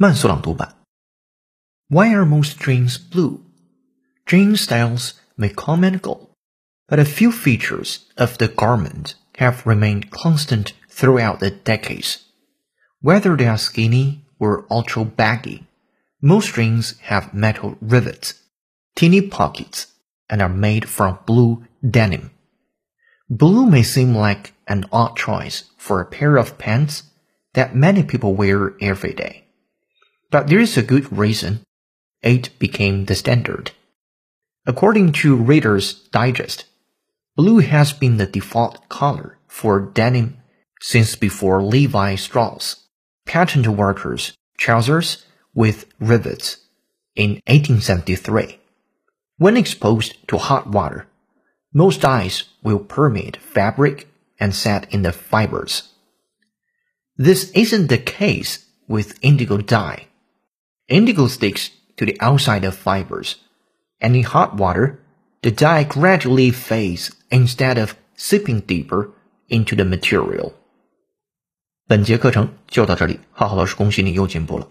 慢速朗读版。Why are most jeans blue? Jean styles may come and go, but a few features of the garment have remained constant throughout the decades. Whether they are skinny or ultra baggy, most jeans have metal rivets, teeny pockets, and are made from blue denim. Blue may seem like an odd choice for a pair of pants that many people wear every day. But there is a good reason it became the standard. According to Reader's Digest, blue has been the default color for denim since before Levi Strauss patent workers trousers with rivets in 1873. When exposed to hot water, most dyes will permeate fabric and set in the fibers. This isn't the case with indigo dye. Indigo sticks to the outside of fibers, and in hot water, the dye gradually fades instead of seeping deeper into the material. 本节课程就到这里，浩浩老师恭喜你又进步了。